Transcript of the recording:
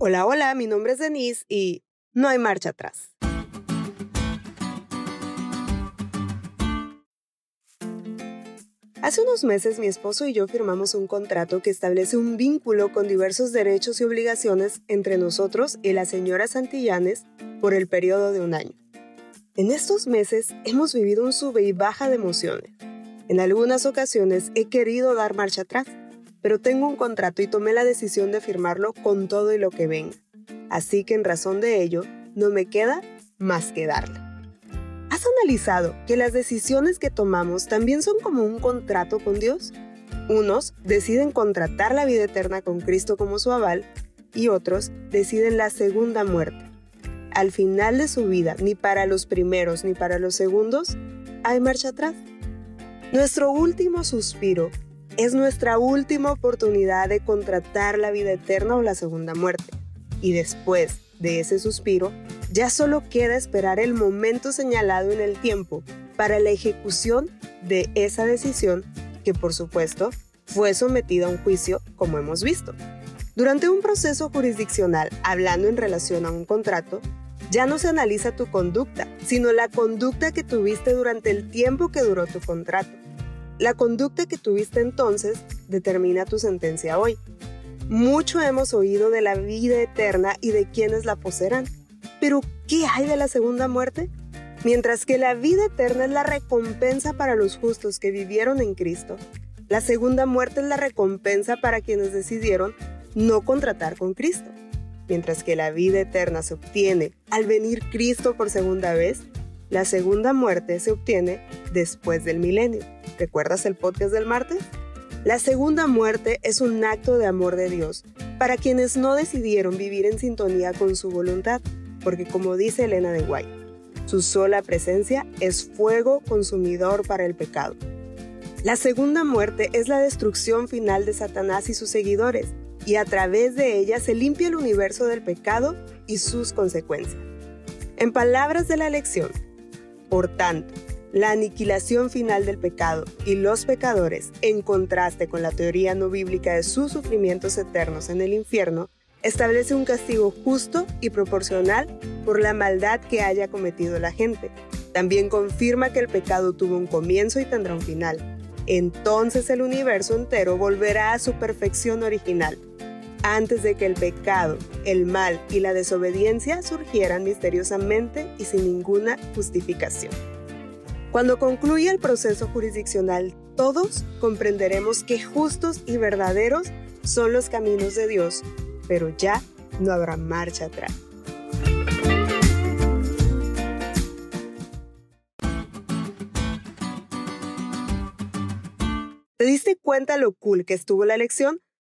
Hola, hola, mi nombre es Denise y no hay marcha atrás. Hace unos meses mi esposo y yo firmamos un contrato que establece un vínculo con diversos derechos y obligaciones entre nosotros y la señora Santillanes por el periodo de un año. En estos meses hemos vivido un sube y baja de emociones. En algunas ocasiones he querido dar marcha atrás, pero tengo un contrato y tomé la decisión de firmarlo con todo y lo que venga. Así que en razón de ello, no me queda más que darle. ¿Has analizado que las decisiones que tomamos también son como un contrato con Dios? Unos deciden contratar la vida eterna con Cristo como su aval y otros deciden la segunda muerte. Al final de su vida, ni para los primeros ni para los segundos, hay marcha atrás. Nuestro último suspiro es nuestra última oportunidad de contratar la vida eterna o la segunda muerte. Y después de ese suspiro, ya solo queda esperar el momento señalado en el tiempo para la ejecución de esa decisión que por supuesto fue sometida a un juicio como hemos visto. Durante un proceso jurisdiccional, hablando en relación a un contrato, ya no se analiza tu conducta, sino la conducta que tuviste durante el tiempo que duró tu contrato. La conducta que tuviste entonces determina tu sentencia hoy. Mucho hemos oído de la vida eterna y de quienes la poseerán. Pero, ¿qué hay de la segunda muerte? Mientras que la vida eterna es la recompensa para los justos que vivieron en Cristo, la segunda muerte es la recompensa para quienes decidieron no contratar con Cristo. Mientras que la vida eterna se obtiene al venir Cristo por segunda vez, la segunda muerte se obtiene después del milenio. ¿Recuerdas el podcast del martes? La segunda muerte es un acto de amor de Dios para quienes no decidieron vivir en sintonía con su voluntad, porque como dice Elena de White, su sola presencia es fuego consumidor para el pecado. La segunda muerte es la destrucción final de Satanás y sus seguidores, y a través de ella se limpia el universo del pecado y sus consecuencias. En palabras de la lección, por tanto, la aniquilación final del pecado y los pecadores, en contraste con la teoría no bíblica de sus sufrimientos eternos en el infierno, establece un castigo justo y proporcional por la maldad que haya cometido la gente. También confirma que el pecado tuvo un comienzo y tendrá un final. Entonces el universo entero volverá a su perfección original, antes de que el pecado, el mal y la desobediencia surgieran misteriosamente y sin ninguna justificación. Cuando concluya el proceso jurisdiccional, todos comprenderemos que justos y verdaderos son los caminos de Dios, pero ya no habrá marcha atrás. ¿Te diste cuenta lo cool que estuvo la lección?